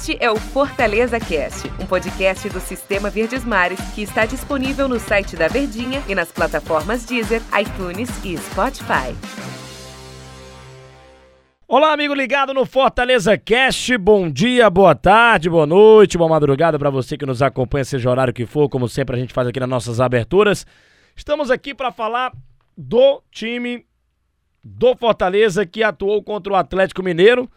Este é o Fortaleza Cast, um podcast do Sistema Verdes Mares que está disponível no site da Verdinha e nas plataformas Deezer, iTunes e Spotify. Olá, amigo ligado no Fortaleza Cast. Bom dia, boa tarde, boa noite, boa madrugada para você que nos acompanha, seja o horário que for, como sempre a gente faz aqui nas nossas aberturas. Estamos aqui para falar do time do Fortaleza que atuou contra o Atlético Mineiro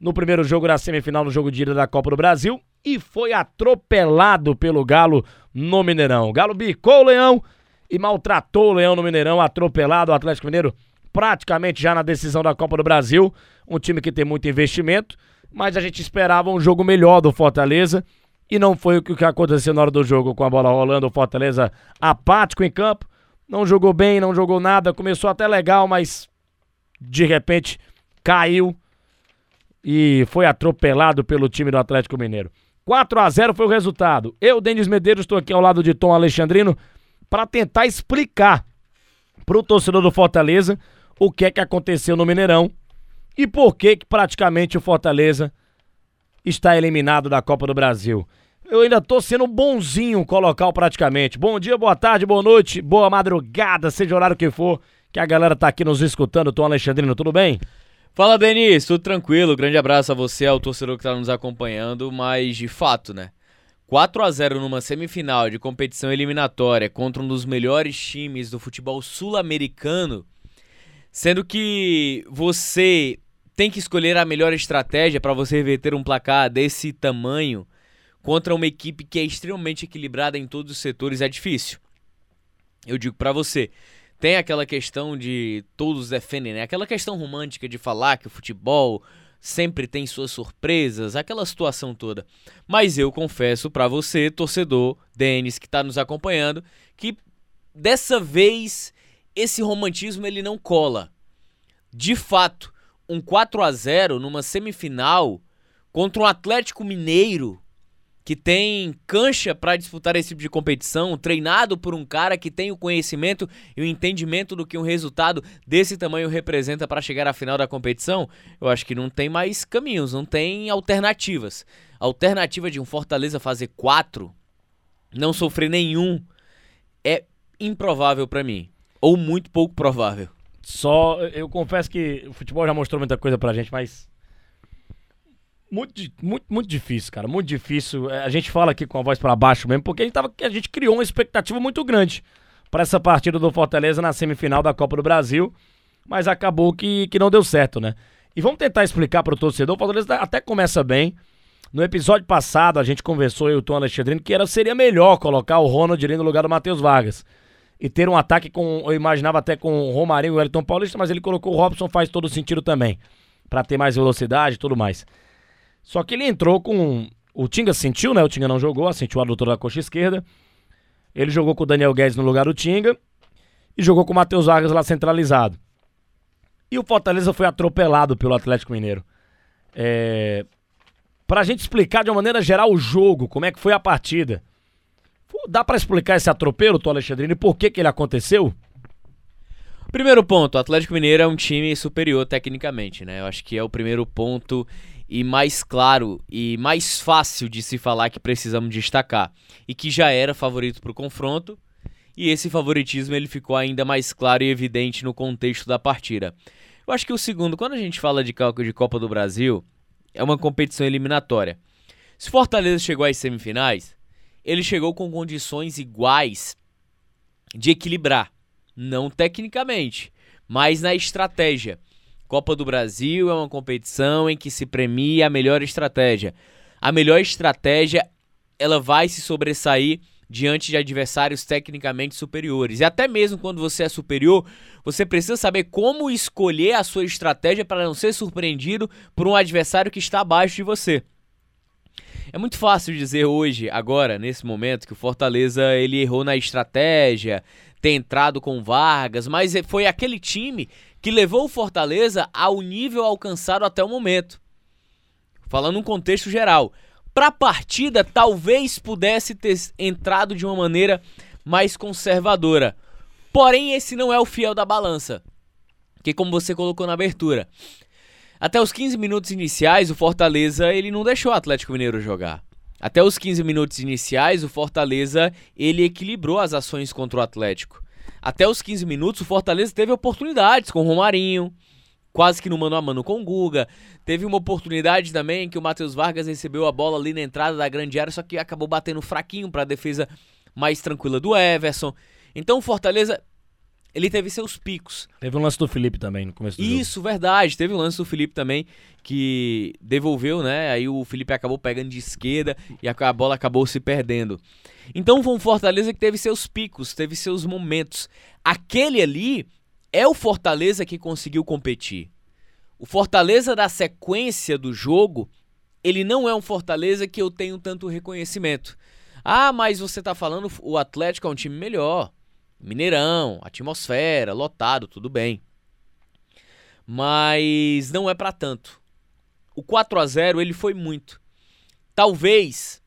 no primeiro jogo da semifinal no jogo de ida da Copa do Brasil e foi atropelado pelo Galo no Mineirão. O Galo bicou o Leão e maltratou o Leão no Mineirão, atropelado o Atlético Mineiro praticamente já na decisão da Copa do Brasil. Um time que tem muito investimento, mas a gente esperava um jogo melhor do Fortaleza e não foi o que aconteceu na hora do jogo com a bola rolando. O Fortaleza apático em campo, não jogou bem, não jogou nada, começou até legal, mas de repente caiu e foi atropelado pelo time do Atlético Mineiro. 4 a 0 foi o resultado. Eu, Denis Medeiros, estou aqui ao lado de Tom Alexandrino para tentar explicar para o torcedor do Fortaleza o que é que aconteceu no Mineirão e por que, que praticamente o Fortaleza está eliminado da Copa do Brasil. Eu ainda tô sendo bonzinho colocar praticamente. Bom dia, boa tarde, boa noite, boa madrugada, seja o horário que for, que a galera tá aqui nos escutando. Tom Alexandrino, tudo bem? Fala, Denis, tudo tranquilo? Grande abraço a você, ao torcedor que está nos acompanhando, mas de fato, né? 4 a 0 numa semifinal de competição eliminatória contra um dos melhores times do futebol sul-americano, sendo que você tem que escolher a melhor estratégia para você reverter um placar desse tamanho contra uma equipe que é extremamente equilibrada em todos os setores é difícil. Eu digo para você, tem aquela questão de todos defendem, né? Aquela questão romântica de falar que o futebol sempre tem suas surpresas, aquela situação toda. Mas eu confesso para você, torcedor, Denis, que está nos acompanhando, que dessa vez esse romantismo ele não cola. De fato, um 4 a 0 numa semifinal contra um Atlético Mineiro que tem cancha para disputar esse tipo de competição, treinado por um cara que tem o conhecimento e o entendimento do que um resultado desse tamanho representa para chegar à final da competição, eu acho que não tem mais caminhos, não tem alternativas. A alternativa de um Fortaleza fazer quatro, não sofrer nenhum, é improvável para mim, ou muito pouco provável. Só, eu confesso que o futebol já mostrou muita coisa pra gente, mas muito, muito, muito difícil, cara. Muito difícil. É, a gente fala aqui com a voz para baixo mesmo, porque a gente, tava, a gente criou uma expectativa muito grande para essa partida do Fortaleza na semifinal da Copa do Brasil, mas acabou que, que não deu certo, né? E vamos tentar explicar para o torcedor. O Fortaleza até começa bem. No episódio passado, a gente conversou, eu e o Tom Alexandrino, que era, seria melhor colocar o Ronald no lugar do Matheus Vargas. E ter um ataque com, eu imaginava até com o Romarinho e o Wellington Paulista, mas ele colocou o Robson, faz todo sentido também. para ter mais velocidade e tudo mais. Só que ele entrou com. O Tinga sentiu, né? O Tinga não jogou, sentiu a adutora da coxa esquerda. Ele jogou com o Daniel Guedes no lugar do Tinga. E jogou com o Matheus Vargas lá centralizado. E o Fortaleza foi atropelado pelo Atlético Mineiro. É... Pra gente explicar de uma maneira geral o jogo, como é que foi a partida. Dá para explicar esse atropelo, Tô Alexandrino, e por que, que ele aconteceu? Primeiro ponto, o Atlético Mineiro é um time superior tecnicamente, né? Eu acho que é o primeiro ponto e mais claro e mais fácil de se falar que precisamos destacar e que já era favorito para o confronto e esse favoritismo ele ficou ainda mais claro e evidente no contexto da partida. Eu acho que o segundo, quando a gente fala de cálculo de Copa do Brasil, é uma competição eliminatória. Se Fortaleza chegou às semifinais, ele chegou com condições iguais de equilibrar, não tecnicamente, mas na estratégia. Copa do Brasil é uma competição em que se premia a melhor estratégia. A melhor estratégia ela vai se sobressair diante de adversários tecnicamente superiores. E até mesmo quando você é superior, você precisa saber como escolher a sua estratégia para não ser surpreendido por um adversário que está abaixo de você. É muito fácil dizer hoje, agora, nesse momento, que o Fortaleza ele errou na estratégia, ter entrado com Vargas, mas foi aquele time que levou o Fortaleza ao nível alcançado até o momento. Falando um contexto geral. Para a partida, talvez pudesse ter entrado de uma maneira mais conservadora. Porém, esse não é o fiel da balança. Que como você colocou na abertura, Até os 15 minutos iniciais, o Fortaleza ele não deixou o Atlético Mineiro jogar. Até os 15 minutos iniciais, o Fortaleza ele equilibrou as ações contra o Atlético. Até os 15 minutos, o Fortaleza teve oportunidades com o Romarinho, quase que no mano a mano com o Guga. Teve uma oportunidade também que o Matheus Vargas recebeu a bola ali na entrada da grande área, só que acabou batendo fraquinho para a defesa mais tranquila do Everson. Então o Fortaleza ele teve seus picos. Teve um lance do Felipe também no começo do Isso, jogo. verdade. Teve um lance do Felipe também que devolveu, né? Aí o Felipe acabou pegando de esquerda e a bola acabou se perdendo. Então foi um Fortaleza que teve seus picos, teve seus momentos. Aquele ali é o Fortaleza que conseguiu competir. O Fortaleza da sequência do jogo, ele não é um Fortaleza que eu tenho tanto reconhecimento. Ah, mas você tá falando o Atlético é um time melhor. Mineirão, atmosfera, lotado, tudo bem. Mas não é para tanto. O 4 a 0 ele foi muito. Talvez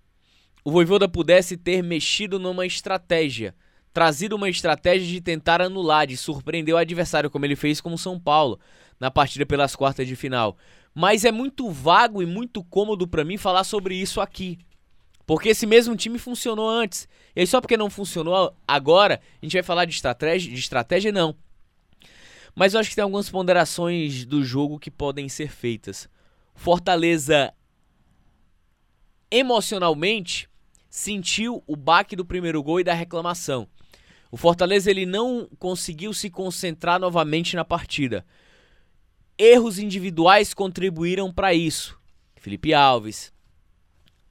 o Voivoda pudesse ter mexido numa estratégia, trazido uma estratégia de tentar anular, de surpreender o adversário, como ele fez com o São Paulo na partida pelas quartas de final. Mas é muito vago e muito cômodo para mim falar sobre isso aqui. Porque esse mesmo time funcionou antes. E aí, só porque não funcionou agora, a gente vai falar de estratégia, de estratégia não. Mas eu acho que tem algumas ponderações do jogo que podem ser feitas. Fortaleza emocionalmente sentiu o baque do primeiro gol e da reclamação. O Fortaleza ele não conseguiu se concentrar novamente na partida. Erros individuais contribuíram para isso. Felipe Alves,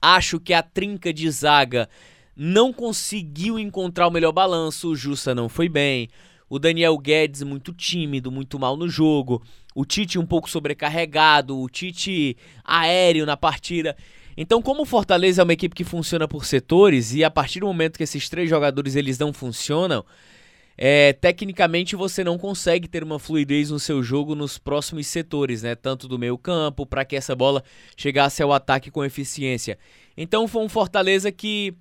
Acho que a trinca de zaga não conseguiu encontrar o melhor balanço. O Justa não foi bem. O Daniel Guedes muito tímido, muito mal no jogo. O Tite um pouco sobrecarregado. O Tite aéreo na partida. Então, como o Fortaleza é uma equipe que funciona por setores e a partir do momento que esses três jogadores eles não funcionam, é, tecnicamente você não consegue ter uma fluidez no seu jogo nos próximos setores, né? Tanto do meio campo, para que essa bola chegasse ao ataque com eficiência. Então foi um Fortaleza que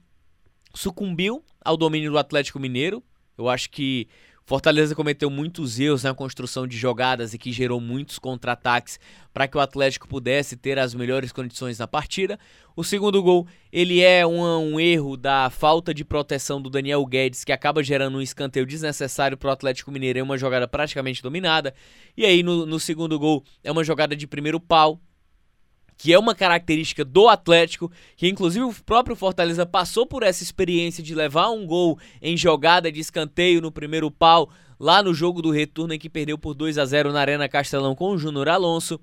sucumbiu ao domínio do Atlético Mineiro. Eu acho que Fortaleza cometeu muitos erros na construção de jogadas e que gerou muitos contra-ataques para que o Atlético pudesse ter as melhores condições na partida. O segundo gol, ele é um, um erro da falta de proteção do Daniel Guedes, que acaba gerando um escanteio desnecessário para o Atlético Mineiro, é uma jogada praticamente dominada. E aí no, no segundo gol é uma jogada de primeiro pau, que é uma característica do Atlético, que inclusive o próprio Fortaleza passou por essa experiência de levar um gol em jogada de escanteio no primeiro pau, lá no jogo do retorno em que perdeu por 2 a 0 na Arena Castelão com o Júnior Alonso.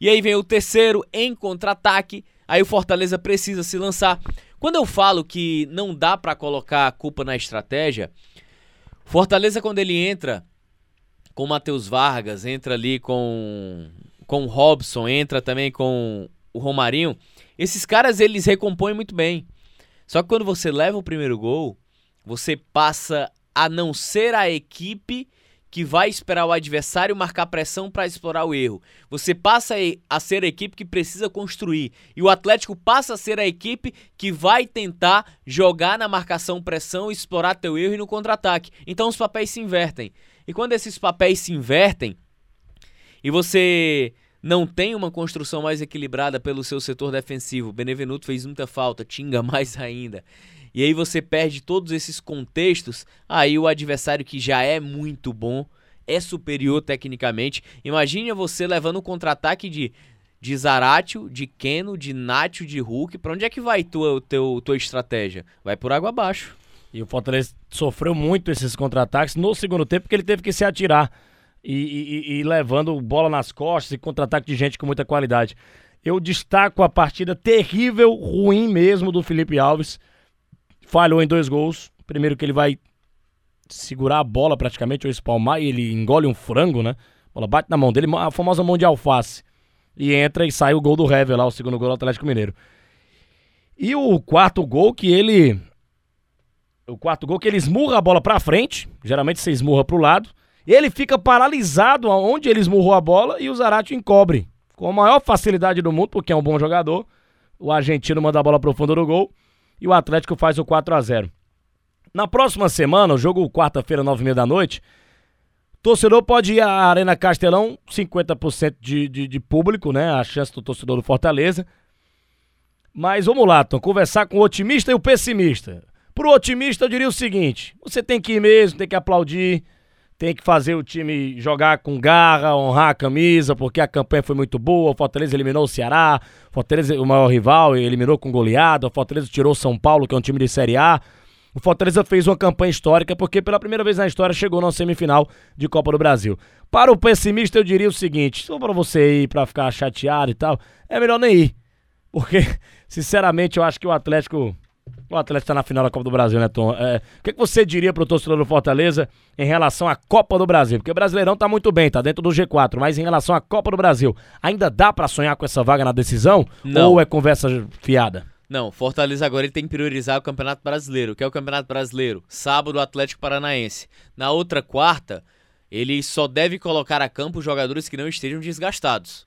E aí vem o terceiro em contra-ataque, aí o Fortaleza precisa se lançar. Quando eu falo que não dá para colocar a culpa na estratégia, Fortaleza quando ele entra com Matheus Vargas, entra ali com com o Robson, entra também com o Romarinho, esses caras eles recompõem muito bem. Só que quando você leva o primeiro gol, você passa a não ser a equipe que vai esperar o adversário marcar pressão para explorar o erro. Você passa a ser a equipe que precisa construir. E o Atlético passa a ser a equipe que vai tentar jogar na marcação pressão, explorar teu erro e no contra-ataque. Então os papéis se invertem. E quando esses papéis se invertem e você não tem uma construção mais equilibrada pelo seu setor defensivo. Benevenuto fez muita falta, Tinga mais ainda. E aí você perde todos esses contextos, aí o adversário que já é muito bom, é superior tecnicamente. Imagine você levando um contra-ataque de de Zaratio, de Keno, de Nacho, de Hulk. Para onde é que vai tua teu tua estratégia? Vai por água abaixo. E o Fortaleza sofreu muito esses contra-ataques no segundo tempo porque ele teve que se atirar e, e, e levando bola nas costas e contra-ataque de gente com muita qualidade. Eu destaco a partida terrível, ruim mesmo do Felipe Alves. Falhou em dois gols. Primeiro que ele vai segurar a bola praticamente, ou espalmar, e ele engole um frango, né? A bola bate na mão dele, a famosa mão de alface. E entra e sai o gol do Hever lá, o segundo gol do Atlético Mineiro. E o quarto gol que ele. O quarto gol que ele esmurra a bola pra frente. Geralmente você esmurra pro lado. Ele fica paralisado onde ele esmurrou a bola e o Zarate encobre. Com a maior facilidade do mundo, porque é um bom jogador. O argentino manda a bola pro fundo do gol. E o Atlético faz o 4 a 0 Na próxima semana, o jogo quarta-feira, nove e meia da noite, Torcedor pode ir à Arena Castelão, 50% de, de, de público, né? A chance do torcedor do Fortaleza. Mas vamos lá, Tom, conversar com o otimista e o pessimista. Pro otimista, eu diria o seguinte: você tem que ir mesmo, tem que aplaudir, tem que fazer o time jogar com garra, honrar a camisa, porque a campanha foi muito boa. O Fortaleza eliminou o Ceará, o Fortaleza, o maior rival, eliminou com goleada. O Fortaleza tirou São Paulo, que é um time de Série A. O Fortaleza fez uma campanha histórica porque pela primeira vez na história chegou na semifinal de Copa do Brasil. Para o pessimista eu diria o seguinte, só para você ir para ficar chateado e tal, é melhor nem ir. Porque, sinceramente, eu acho que o Atlético o Atlético está na final da Copa do Brasil, né, Tom? É, o que, que, você diria pro torcedor do Fortaleza em relação à Copa do Brasil? Porque o Brasileirão tá muito bem, tá dentro do G4, mas em relação à Copa do Brasil, ainda dá para sonhar com essa vaga na decisão? Não. Ou é conversa fiada? Não, Fortaleza agora ele tem que priorizar o Campeonato Brasileiro. que é o Campeonato Brasileiro? Sábado, Atlético Paranaense. Na outra quarta, ele só deve colocar a campo jogadores que não estejam desgastados.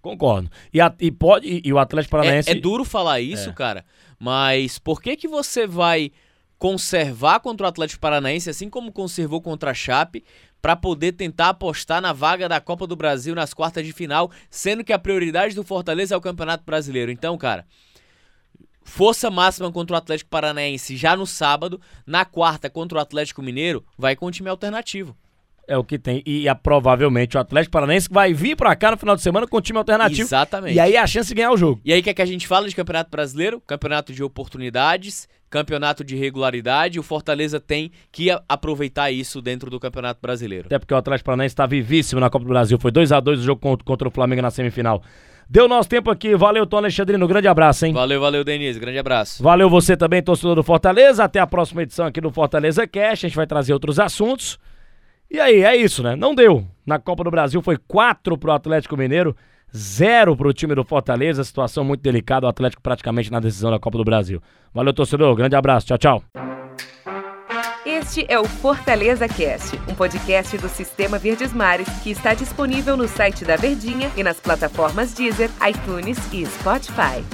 Concordo. E, a, e, pode, e, e o Atlético Paranaense. É, é duro falar isso, é. cara, mas por que, que você vai conservar contra o Atlético Paranaense, assim como conservou contra a Chape, para poder tentar apostar na vaga da Copa do Brasil nas quartas de final, sendo que a prioridade do Fortaleza é o Campeonato Brasileiro? Então, cara força máxima contra o Atlético Paranaense já no sábado, na quarta contra o Atlético Mineiro, vai com um time alternativo. É o que tem. E, e provavelmente o Atlético Paranaense vai vir pra cá no final de semana com um time alternativo. Exatamente. E aí é a chance de ganhar o jogo. E aí o que, é que a gente fala de Campeonato Brasileiro? Campeonato de oportunidades, campeonato de regularidade. O Fortaleza tem que aproveitar isso dentro do Campeonato Brasileiro. Até porque o Atlético Paranaense está vivíssimo na Copa do Brasil. Foi 2 a 2 o jogo contra, contra o Flamengo na semifinal. Deu nosso tempo aqui. Valeu, Tom Alexandrino. Grande abraço, hein? Valeu, valeu, Denise. Grande abraço. Valeu você também, torcedor do Fortaleza. Até a próxima edição aqui do Fortaleza Cash. A gente vai trazer outros assuntos. E aí, é isso, né? Não deu. Na Copa do Brasil foi 4 pro Atlético Mineiro, 0 pro time do Fortaleza. Situação muito delicada. O Atlético praticamente na decisão da Copa do Brasil. Valeu, torcedor. Grande abraço. Tchau, tchau. Este é o Fortaleza Cast, um podcast do Sistema Verdes Mares que está disponível no site da Verdinha e nas plataformas Deezer, iTunes e Spotify.